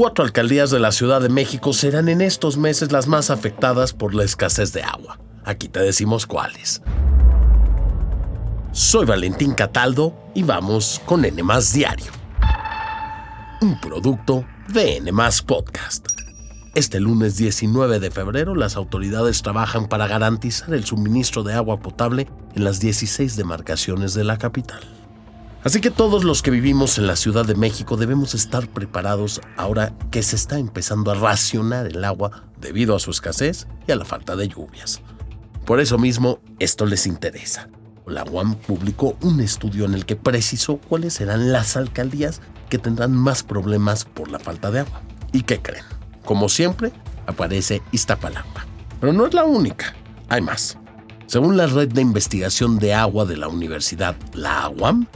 cuatro alcaldías de la Ciudad de México serán en estos meses las más afectadas por la escasez de agua. Aquí te decimos cuáles. Soy Valentín Cataldo y vamos con N Diario. Un producto de N Podcast. Este lunes 19 de febrero las autoridades trabajan para garantizar el suministro de agua potable en las 16 demarcaciones de la capital. Así que todos los que vivimos en la Ciudad de México debemos estar preparados ahora que se está empezando a racionar el agua debido a su escasez y a la falta de lluvias. Por eso mismo, esto les interesa. La UAM publicó un estudio en el que precisó cuáles serán las alcaldías que tendrán más problemas por la falta de agua. ¿Y qué creen? Como siempre, aparece Iztapalapa. Pero no es la única, hay más. Según la red de investigación de agua de la universidad, la UAM,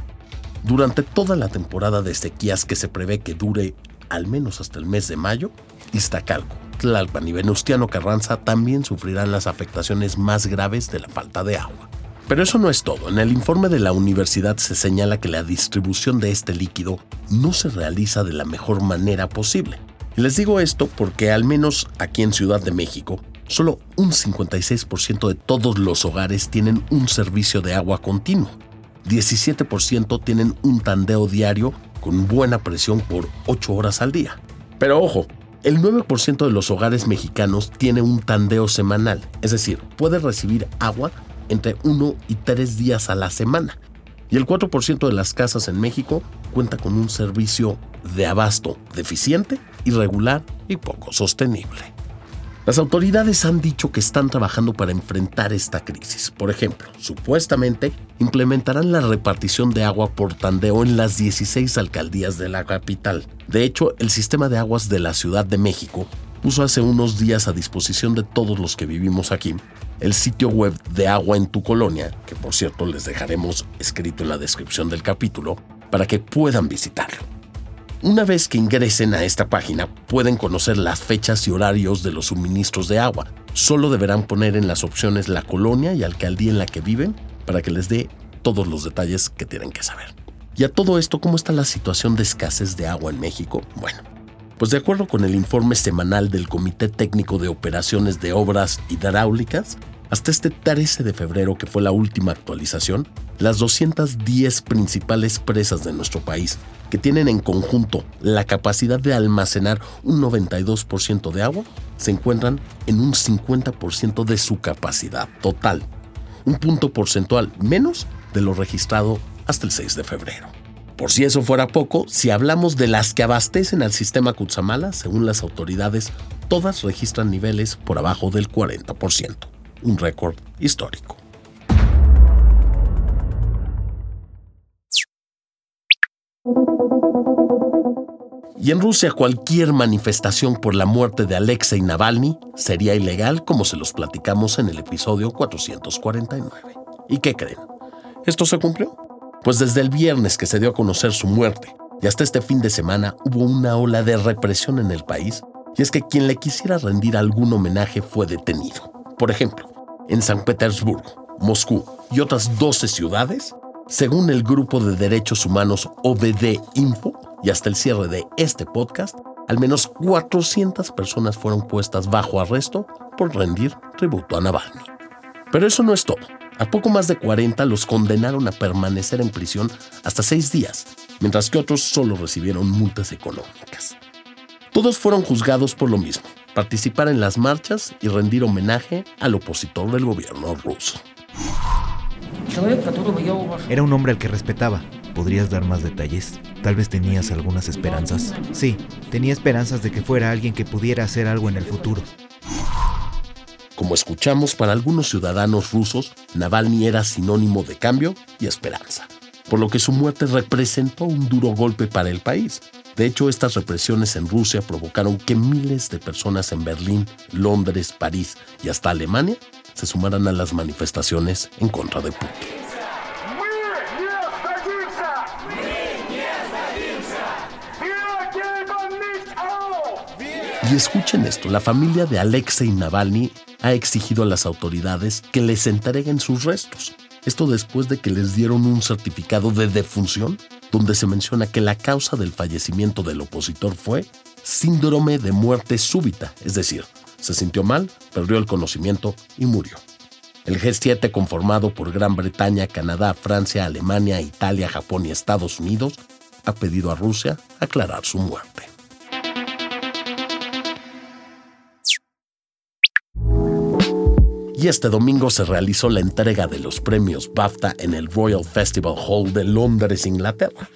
durante toda la temporada de sequías que se prevé que dure al menos hasta el mes de mayo, Iztacalco, Tlalpan y Venustiano Carranza también sufrirán las afectaciones más graves de la falta de agua. Pero eso no es todo. En el informe de la universidad se señala que la distribución de este líquido no se realiza de la mejor manera posible. Les digo esto porque al menos aquí en Ciudad de México, solo un 56% de todos los hogares tienen un servicio de agua continuo. 17% tienen un tandeo diario con buena presión por 8 horas al día. Pero ojo, el 9% de los hogares mexicanos tiene un tandeo semanal, es decir, puede recibir agua entre 1 y 3 días a la semana. Y el 4% de las casas en México cuenta con un servicio de abasto deficiente, irregular y poco sostenible. Las autoridades han dicho que están trabajando para enfrentar esta crisis. Por ejemplo, supuestamente implementarán la repartición de agua por tandeo en las 16 alcaldías de la capital. De hecho, el sistema de aguas de la Ciudad de México puso hace unos días a disposición de todos los que vivimos aquí el sitio web de Agua en tu Colonia, que por cierto les dejaremos escrito en la descripción del capítulo, para que puedan visitarlo. Una vez que ingresen a esta página, pueden conocer las fechas y horarios de los suministros de agua. Solo deberán poner en las opciones la colonia y alcaldía en la que viven para que les dé todos los detalles que tienen que saber. Y a todo esto, ¿cómo está la situación de escasez de agua en México? Bueno, pues de acuerdo con el informe semanal del Comité Técnico de Operaciones de Obras Hidráulicas, hasta este 13 de febrero, que fue la última actualización, las 210 principales presas de nuestro país, que tienen en conjunto la capacidad de almacenar un 92% de agua, se encuentran en un 50% de su capacidad total, un punto porcentual menos de lo registrado hasta el 6 de febrero. Por si eso fuera poco, si hablamos de las que abastecen al sistema Kutsamala, según las autoridades, todas registran niveles por abajo del 40% un récord histórico. Y en Rusia cualquier manifestación por la muerte de Alexei Navalny sería ilegal como se los platicamos en el episodio 449. ¿Y qué creen? ¿Esto se cumplió? Pues desde el viernes que se dio a conocer su muerte y hasta este fin de semana hubo una ola de represión en el país y es que quien le quisiera rendir algún homenaje fue detenido. Por ejemplo, en San Petersburgo, Moscú y otras 12 ciudades, según el grupo de derechos humanos OBD Info, y hasta el cierre de este podcast, al menos 400 personas fueron puestas bajo arresto por rendir tributo a Navalny. Pero eso no es todo. A poco más de 40 los condenaron a permanecer en prisión hasta seis días, mientras que otros solo recibieron multas económicas. Todos fueron juzgados por lo mismo, participar en las marchas y rendir homenaje al opositor del gobierno ruso. Era un hombre al que respetaba. ¿Podrías dar más detalles? Tal vez tenías algunas esperanzas. Sí, tenía esperanzas de que fuera alguien que pudiera hacer algo en el futuro. Como escuchamos, para algunos ciudadanos rusos, Navalny era sinónimo de cambio y esperanza, por lo que su muerte representó un duro golpe para el país, de hecho, estas represiones en Rusia provocaron que miles de personas en Berlín, Londres, París y hasta Alemania se sumaran a las manifestaciones en contra de Putin. Y escuchen esto, la familia de Alexei Navalny ha exigido a las autoridades que les entreguen sus restos. Esto después de que les dieron un certificado de defunción donde se menciona que la causa del fallecimiento del opositor fue síndrome de muerte súbita, es decir, se sintió mal, perdió el conocimiento y murió. El G7, conformado por Gran Bretaña, Canadá, Francia, Alemania, Italia, Japón y Estados Unidos, ha pedido a Rusia aclarar su muerte. Y este domingo se realizó la entrega de los premios BAFTA en el Royal Festival Hall de Londres, Inglaterra.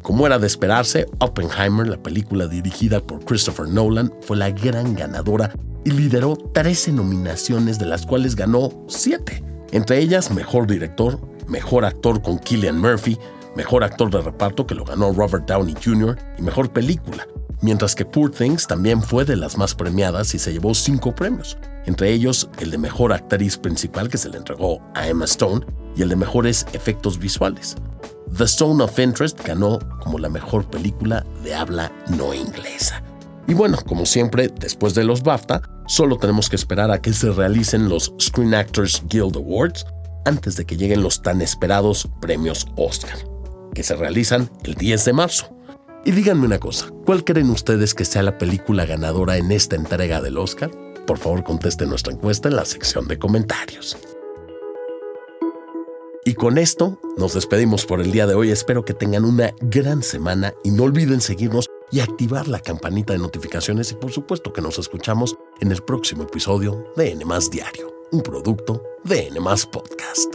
Como era de esperarse, Oppenheimer, la película dirigida por Christopher Nolan, fue la gran ganadora y lideró 13 nominaciones de las cuales ganó 7. Entre ellas, Mejor Director, Mejor Actor con Killian Murphy, Mejor Actor de Reparto que lo ganó Robert Downey Jr. y Mejor Película, mientras que Poor Things también fue de las más premiadas y se llevó 5 premios, entre ellos el de Mejor Actriz Principal que se le entregó a Emma Stone y el de Mejores Efectos Visuales. The Zone of Interest ganó como la mejor película de habla no inglesa. Y bueno, como siempre, después de los BAFTA, solo tenemos que esperar a que se realicen los Screen Actors Guild Awards antes de que lleguen los tan esperados premios Oscar, que se realizan el 10 de marzo. Y díganme una cosa, ¿cuál creen ustedes que sea la película ganadora en esta entrega del Oscar? Por favor, contesten nuestra encuesta en la sección de comentarios. Y con esto nos despedimos por el día de hoy. Espero que tengan una gran semana y no olviden seguirnos y activar la campanita de notificaciones y por supuesto que nos escuchamos en el próximo episodio de N Diario, un producto de N Podcast.